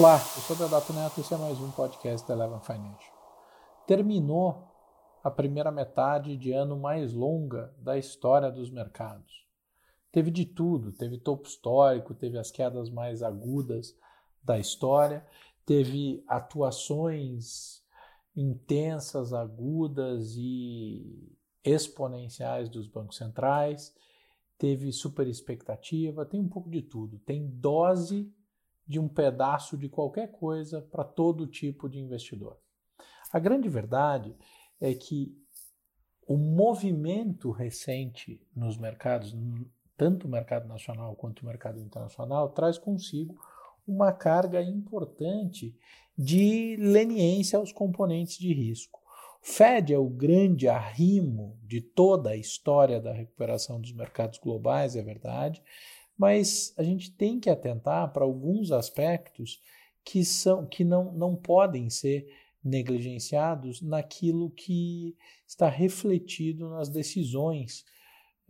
Olá, eu sou Deodato Neto e esse é mais um podcast da Eleven Financial. Terminou a primeira metade de ano mais longa da história dos mercados. Teve de tudo, teve topo histórico, teve as quedas mais agudas da história, teve atuações intensas, agudas e exponenciais dos bancos centrais, teve super expectativa, tem um pouco de tudo, tem dose de um pedaço de qualquer coisa para todo tipo de investidor. A grande verdade é que o movimento recente nos mercados, tanto o mercado nacional quanto o mercado internacional, traz consigo uma carga importante de leniência aos componentes de risco. Fed é o grande arrimo de toda a história da recuperação dos mercados globais, é verdade, mas a gente tem que atentar para alguns aspectos que são que não, não podem ser negligenciados naquilo que está refletido nas decisões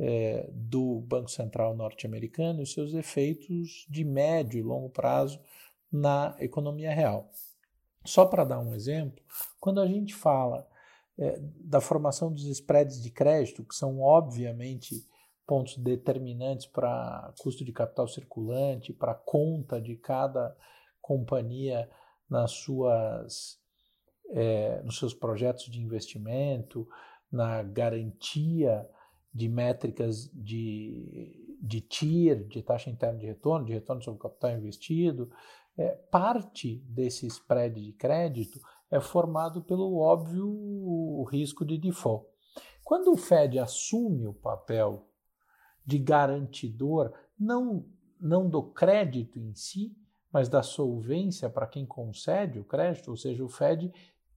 é, do Banco Central norte-americano e seus efeitos de médio e longo prazo na economia real. Só para dar um exemplo, quando a gente fala é, da formação dos spreads de crédito, que são obviamente pontos determinantes para custo de capital circulante, para conta de cada companhia nas suas, é, nos seus projetos de investimento, na garantia de métricas de, de TIR, de taxa interna de retorno, de retorno sobre o capital investido. É, parte desse spread de crédito é formado pelo óbvio risco de default. Quando o Fed assume o papel de garantidor, não, não do crédito em si, mas da solvência para quem concede o crédito, ou seja, o Fed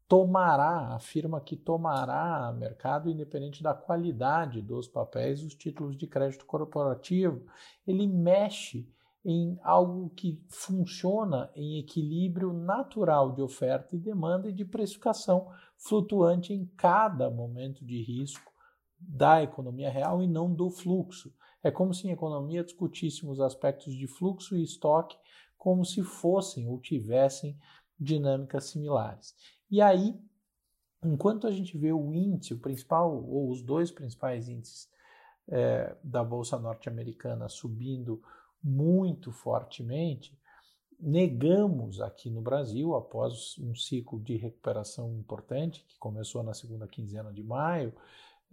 tomará, afirma que tomará mercado independente da qualidade dos papéis, os títulos de crédito corporativo. Ele mexe em algo que funciona em equilíbrio natural de oferta e demanda e de precificação flutuante em cada momento de risco da economia real e não do fluxo. É como se em economia discutíssemos aspectos de fluxo e estoque como se fossem ou tivessem dinâmicas similares. E aí, enquanto a gente vê o índice, o principal, ou os dois principais índices é, da Bolsa Norte-Americana subindo muito fortemente, negamos aqui no Brasil, após um ciclo de recuperação importante, que começou na segunda quinzena de maio,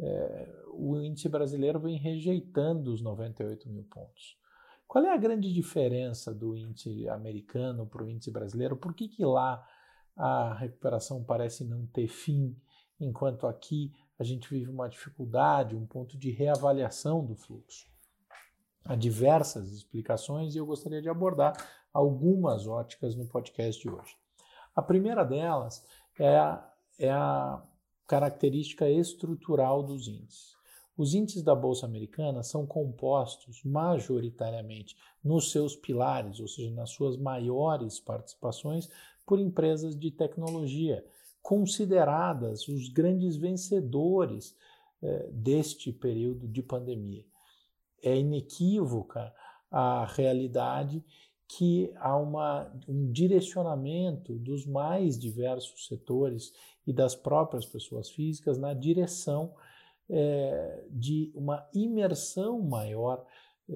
é, o índice brasileiro vem rejeitando os 98 mil pontos. Qual é a grande diferença do índice americano para o índice brasileiro? Por que, que lá a recuperação parece não ter fim, enquanto aqui a gente vive uma dificuldade, um ponto de reavaliação do fluxo? Há diversas explicações e eu gostaria de abordar algumas óticas no podcast de hoje. A primeira delas é a, é a característica estrutural dos índices. Os índices da Bolsa Americana são compostos majoritariamente nos seus pilares, ou seja, nas suas maiores participações, por empresas de tecnologia, consideradas os grandes vencedores eh, deste período de pandemia. É inequívoca a realidade que há uma, um direcionamento dos mais diversos setores e das próprias pessoas físicas na direção é, de uma imersão maior é,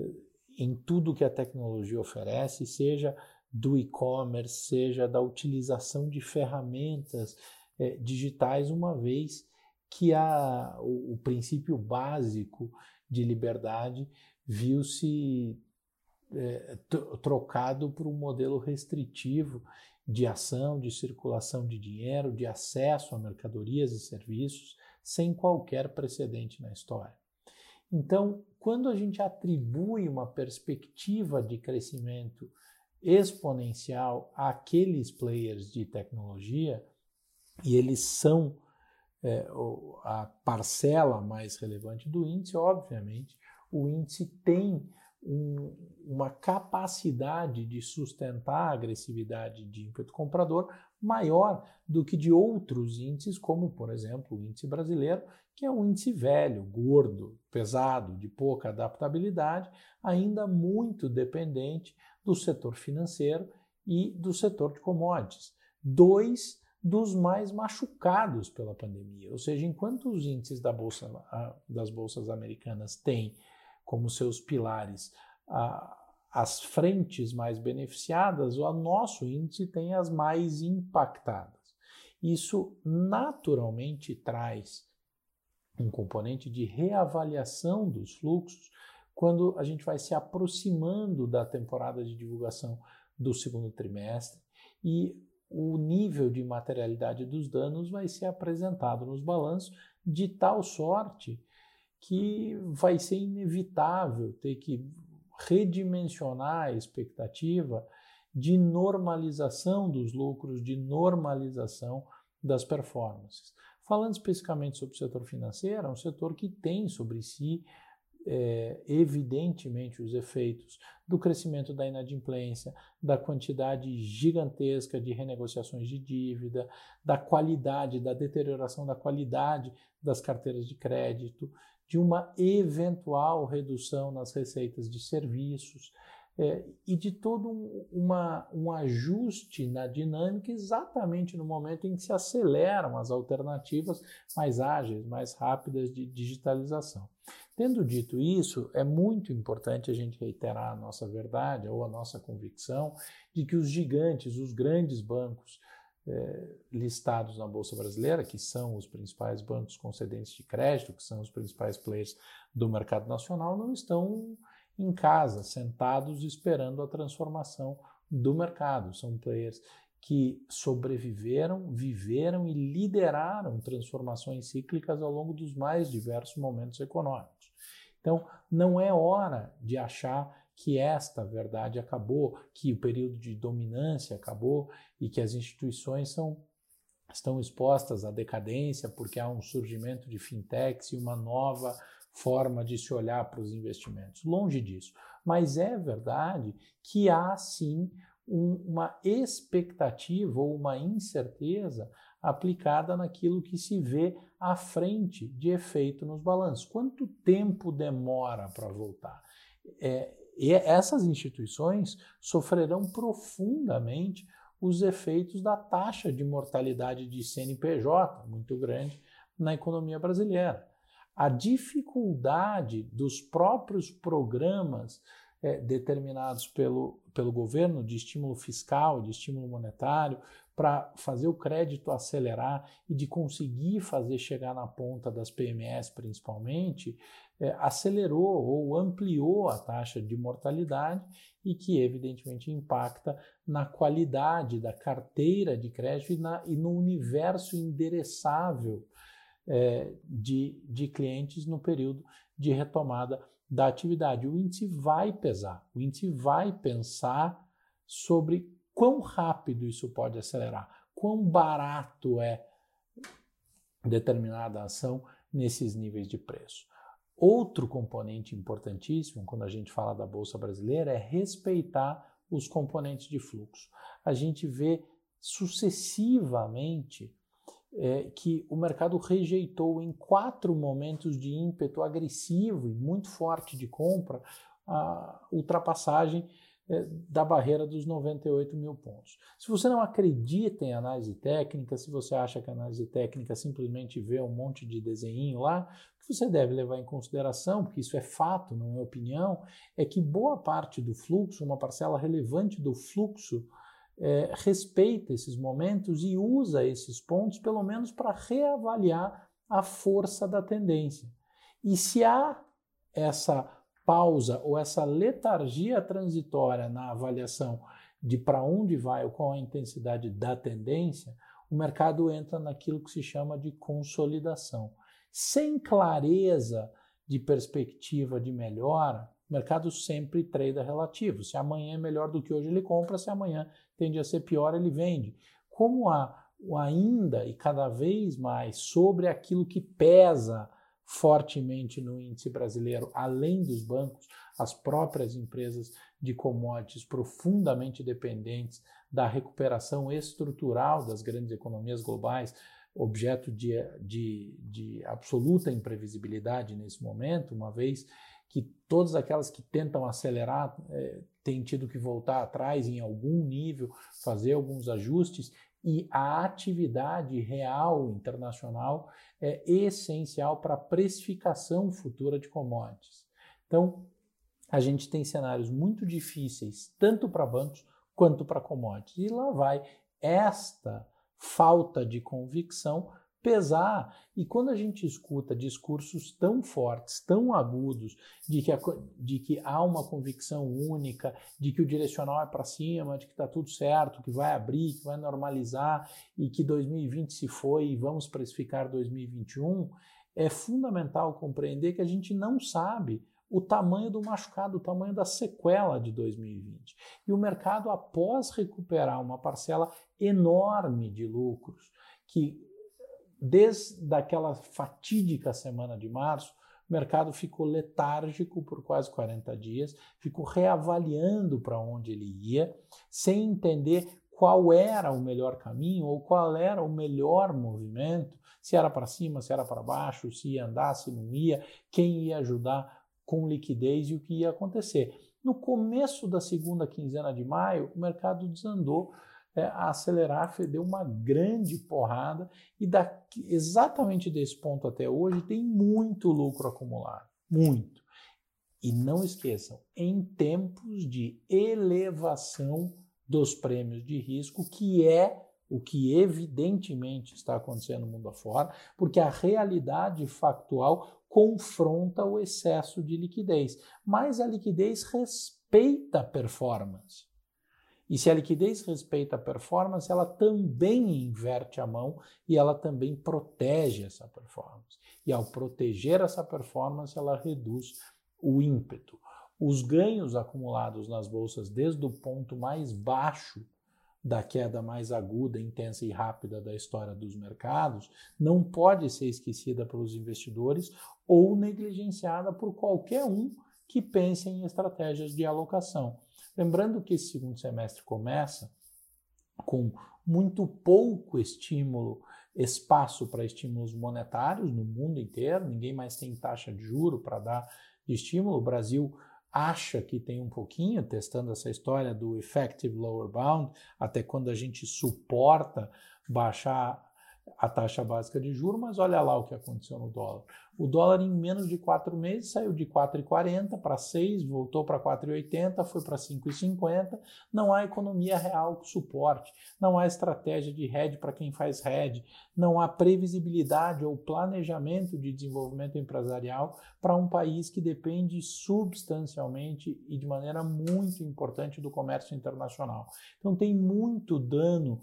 em tudo que a tecnologia oferece, seja do e-commerce, seja da utilização de ferramentas é, digitais, uma vez que a, o, o princípio básico de liberdade viu-se é, trocado por um modelo restritivo de ação, de circulação de dinheiro, de acesso a mercadorias e serviços, sem qualquer precedente na história. Então, quando a gente atribui uma perspectiva de crescimento exponencial àqueles players de tecnologia, e eles são é, a parcela mais relevante do índice, obviamente, o índice tem um, uma capacidade de sustentar a agressividade de ímpeto comprador maior do que de outros índices, como, por exemplo, o índice brasileiro, que é um índice velho, gordo, pesado, de pouca adaptabilidade, ainda muito dependente do setor financeiro e do setor de commodities. Dois dos mais machucados pela pandemia. Ou seja, enquanto os índices da bolsa, das bolsas americanas têm como seus pilares as frentes mais beneficiadas, o nosso índice tem as mais impactadas. Isso naturalmente traz um componente de reavaliação dos fluxos quando a gente vai se aproximando da temporada de divulgação do segundo trimestre e o nível de materialidade dos danos vai ser apresentado nos balanços de tal sorte que vai ser inevitável ter que redimensionar a expectativa de normalização dos lucros, de normalização das performances. Falando especificamente sobre o setor financeiro, é um setor que tem sobre si é, evidentemente os efeitos do crescimento da inadimplência, da quantidade gigantesca de renegociações de dívida, da qualidade, da deterioração da qualidade das carteiras de crédito, de uma eventual redução nas receitas de serviços é, e de todo um, uma, um ajuste na dinâmica exatamente no momento em que se aceleram as alternativas mais ágeis, mais rápidas de digitalização. Tendo dito isso, é muito importante a gente reiterar a nossa verdade ou a nossa convicção de que os gigantes, os grandes bancos eh, listados na Bolsa Brasileira, que são os principais bancos concedentes de crédito, que são os principais players do mercado nacional, não estão em casa, sentados esperando a transformação do mercado. São players que sobreviveram, viveram e lideraram transformações cíclicas ao longo dos mais diversos momentos econômicos. Então, não é hora de achar que esta verdade acabou, que o período de dominância acabou e que as instituições são, estão expostas à decadência porque há um surgimento de fintechs e uma nova forma de se olhar para os investimentos. Longe disso. Mas é verdade que há sim um, uma expectativa ou uma incerteza aplicada naquilo que se vê à frente de efeito nos balanços. Quanto tempo demora para voltar? É, e essas instituições sofrerão profundamente os efeitos da taxa de mortalidade de CNPJ, muito grande na economia brasileira. A dificuldade dos próprios programas é, determinados pelo, pelo governo de estímulo fiscal, de estímulo monetário, para fazer o crédito acelerar e de conseguir fazer chegar na ponta das PMS, principalmente, é, acelerou ou ampliou a taxa de mortalidade e que, evidentemente, impacta na qualidade da carteira de crédito e, na, e no universo endereçável é, de, de clientes no período de retomada da atividade. O índice vai pesar, o índice vai pensar sobre quão rápido isso pode acelerar, quão barato é determinada ação nesses níveis de preço. Outro componente importantíssimo quando a gente fala da Bolsa Brasileira é respeitar os componentes de fluxo. A gente vê sucessivamente é, que o mercado rejeitou em quatro momentos de ímpeto agressivo e muito forte de compra a ultrapassagem é, da barreira dos 98 mil pontos. Se você não acredita em análise técnica, se você acha que a análise técnica simplesmente vê um monte de desenho lá, o que você deve levar em consideração, porque isso é fato, não é opinião, é que boa parte do fluxo, uma parcela relevante do fluxo, é, respeita esses momentos e usa esses pontos, pelo menos, para reavaliar a força da tendência. E se há essa pausa ou essa letargia transitória na avaliação de para onde vai ou qual a intensidade da tendência, o mercado entra naquilo que se chama de consolidação. Sem clareza de perspectiva de melhora, o mercado sempre trade relativo. Se amanhã é melhor do que hoje, ele compra, se amanhã tende a ser pior, ele vende. Como há ainda e cada vez mais sobre aquilo que pesa fortemente no índice brasileiro, além dos bancos, as próprias empresas de commodities profundamente dependentes da recuperação estrutural das grandes economias globais, objeto de, de, de absoluta imprevisibilidade nesse momento, uma vez que todas aquelas que tentam acelerar é, têm tido que voltar atrás em algum nível, fazer alguns ajustes, e a atividade real internacional é essencial para a precificação futura de commodities. Então, a gente tem cenários muito difíceis, tanto para bancos quanto para commodities. E lá vai esta falta de convicção pesar. E quando a gente escuta discursos tão fortes, tão agudos, de que, a, de que há uma convicção única, de que o direcional é para cima, de que está tudo certo, que vai abrir, que vai normalizar e que 2020 se foi e vamos precificar 2021, é fundamental compreender que a gente não sabe o tamanho do machucado, o tamanho da sequela de 2020. E o mercado, após recuperar uma parcela enorme de lucros, que desde aquela fatídica semana de março, o mercado ficou letárgico por quase 40 dias, ficou reavaliando para onde ele ia, sem entender qual era o melhor caminho ou qual era o melhor movimento, se era para cima, se era para baixo, se ia andar, se não ia, quem ia ajudar com liquidez e o que ia acontecer. No começo da segunda quinzena de maio, o mercado desandou é, a acelerar, deu uma grande porrada e daqui, exatamente desse ponto até hoje tem muito lucro acumulado, muito. E não esqueçam, em tempos de elevação dos prêmios de risco, que é o que evidentemente está acontecendo no mundo afora, porque a realidade factual confronta o excesso de liquidez. Mas a liquidez respeita a performance. E se a liquidez respeita a performance, ela também inverte a mão e ela também protege essa performance. E ao proteger essa performance, ela reduz o ímpeto. Os ganhos acumulados nas bolsas desde o ponto mais baixo da queda mais aguda, intensa e rápida da história dos mercados, não pode ser esquecida pelos investidores ou negligenciada por qualquer um que pense em estratégias de alocação. Lembrando que esse segundo semestre começa com muito pouco estímulo, espaço para estímulos monetários no mundo inteiro, ninguém mais tem taxa de juro para dar de estímulo. O Brasil acha que tem um pouquinho, testando essa história do effective lower bound, até quando a gente suporta baixar a taxa básica de juros, mas olha lá o que aconteceu no dólar. O dólar, em menos de quatro meses, saiu de 4,40 para 6, voltou para 4,80, foi para 5,50. Não há economia real que suporte, não há estratégia de hedge para quem faz hedge, não há previsibilidade ou planejamento de desenvolvimento empresarial para um país que depende substancialmente e de maneira muito importante do comércio internacional. Então, tem muito dano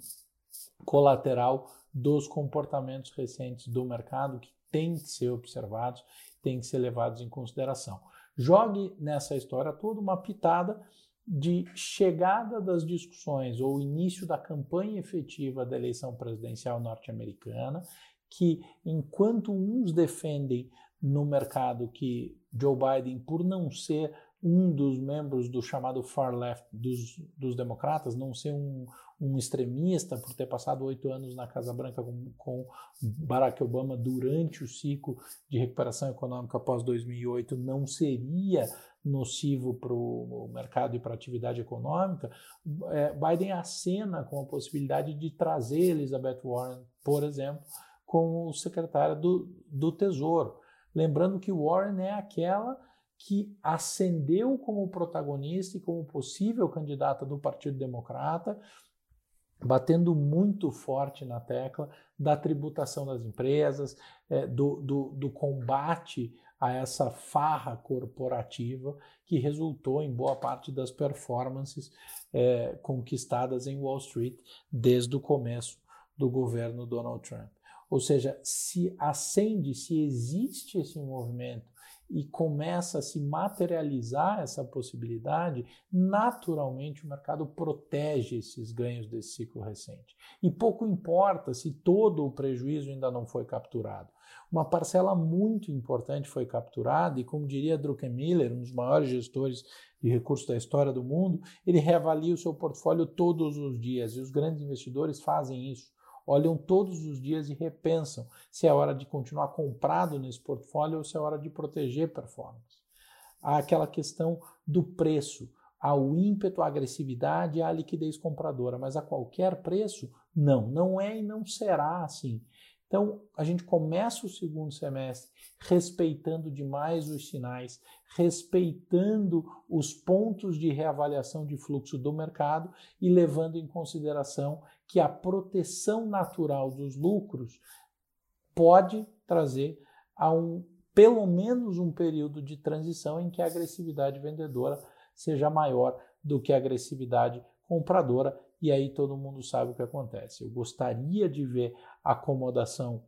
colateral dos comportamentos recentes do mercado que têm que ser observados, têm que ser levados em consideração. Jogue nessa história toda uma pitada de chegada das discussões ou início da campanha efetiva da eleição presidencial norte-americana, que enquanto uns defendem no mercado que Joe Biden, por não ser um dos membros do chamado far left dos, dos democratas, não ser um, um extremista por ter passado oito anos na Casa Branca com, com, Barack Obama durante o ciclo de recuperação econômica após 2008 não seria nocivo para o mercado e para a atividade econômica, é, Biden acena com a possibilidade de trazer Elizabeth Warren, por exemplo, como secretária do, do Tesouro. Lembrando que Warren é aquela que ascendeu como protagonista e como possível candidata do Partido Democrata batendo muito forte na tecla da tributação das empresas, é, do, do, do, combate a essa farra corporativa que resultou em boa parte das performances é, conquistadas em Wall Street desde o começo do governo Donald Trump. Ou seja, se acende, se existe esse movimento e começa a se materializar essa possibilidade, naturalmente o mercado protege esses ganhos desse ciclo recente. E pouco importa se todo o prejuízo ainda não foi capturado. Uma parcela muito importante foi capturada, e como diria Druckenmiller, um dos maiores gestores de recursos da história do mundo, ele reavalia o seu portfólio todos os dias, e os grandes investidores fazem isso olham todos os dias e repensam se é hora de continuar comprado nesse portfólio ou se é hora de proteger performance. àquela questão do preço, ao ímpeto, à agressividade à liquidez compradora, mas a qualquer preço? Não, não é e não será assim. Então, a gente começa o segundo semestre respeitando demais os sinais, respeitando os pontos de reavaliação de fluxo do mercado e levando em consideração que a proteção natural dos lucros pode trazer a um pelo menos um período de transição em que a agressividade vendedora seja maior do que a agressividade compradora e aí todo mundo sabe o que acontece. Eu gostaria de ver acomodação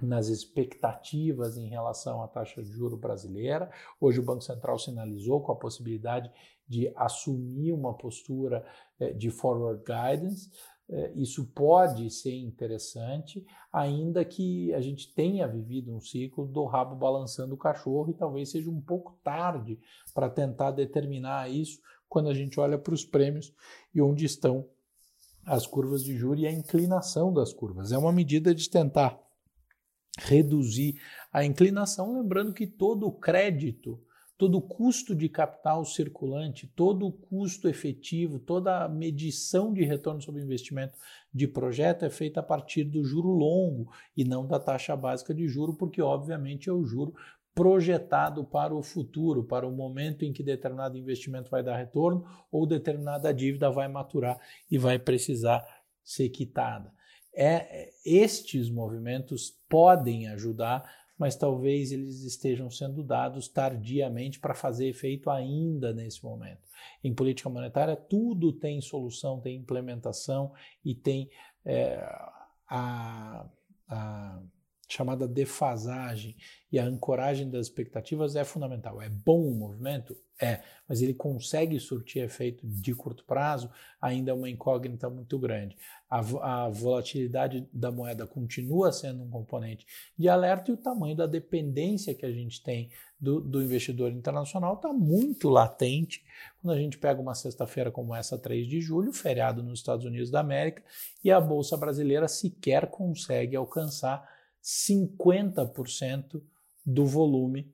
nas expectativas em relação à taxa de juro brasileira. Hoje o Banco Central sinalizou com a possibilidade de assumir uma postura eh, de forward guidance. Eh, isso pode ser interessante, ainda que a gente tenha vivido um ciclo do rabo balançando o cachorro e talvez seja um pouco tarde para tentar determinar isso quando a gente olha para os prêmios e onde estão as curvas de juros e a inclinação das curvas. É uma medida de tentar reduzir a inclinação, lembrando que todo o crédito, todo o custo de capital circulante, todo o custo efetivo, toda a medição de retorno sobre investimento de projeto é feita a partir do juro longo e não da taxa básica de juro, porque obviamente é o juro projetado para o futuro, para o momento em que determinado investimento vai dar retorno ou determinada dívida vai maturar e vai precisar ser quitada. É, estes movimentos podem ajudar, mas talvez eles estejam sendo dados tardiamente para fazer efeito ainda nesse momento. Em política monetária, tudo tem solução, tem implementação e tem é, a, a chamada defasagem e a ancoragem das expectativas é fundamental. É bom o movimento? É, mas ele consegue surtir efeito de curto prazo? Ainda é uma incógnita muito grande. A, a volatilidade da moeda continua sendo um componente de alerta e o tamanho da dependência que a gente tem do, do investidor internacional está muito latente quando a gente pega uma sexta-feira como essa, 3 de julho, feriado nos Estados Unidos da América, e a Bolsa Brasileira sequer consegue alcançar 50% do volume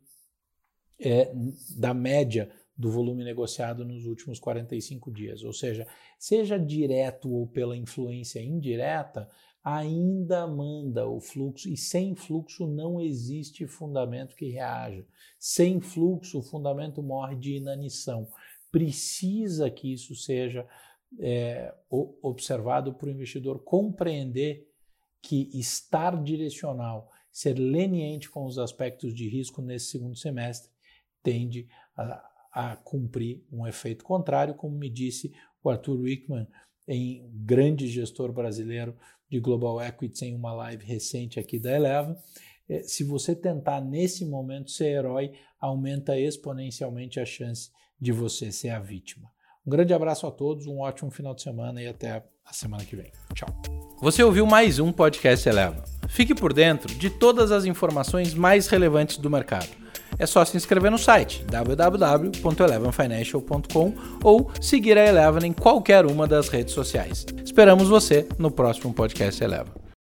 é, da média do volume negociado nos últimos 45 dias. Ou seja, seja direto ou pela influência indireta, ainda manda o fluxo, e sem fluxo não existe fundamento que reaja. Sem fluxo, o fundamento morre de inanição. Precisa que isso seja é, observado para o investidor compreender que estar direcional, ser leniente com os aspectos de risco nesse segundo semestre, tende a, a cumprir um efeito contrário, como me disse o Arthur Wickman, em grande gestor brasileiro de Global Equities, em uma live recente aqui da Eleva. É, se você tentar nesse momento ser herói, aumenta exponencialmente a chance de você ser a vítima. Um grande abraço a todos, um ótimo final de semana e até a semana que vem. Tchau. Você ouviu mais um podcast Eleva. Fique por dentro de todas as informações mais relevantes do mercado. É só se inscrever no site www.elevenfinancial.com ou seguir a Eleven em qualquer uma das redes sociais. Esperamos você no próximo podcast Eleva.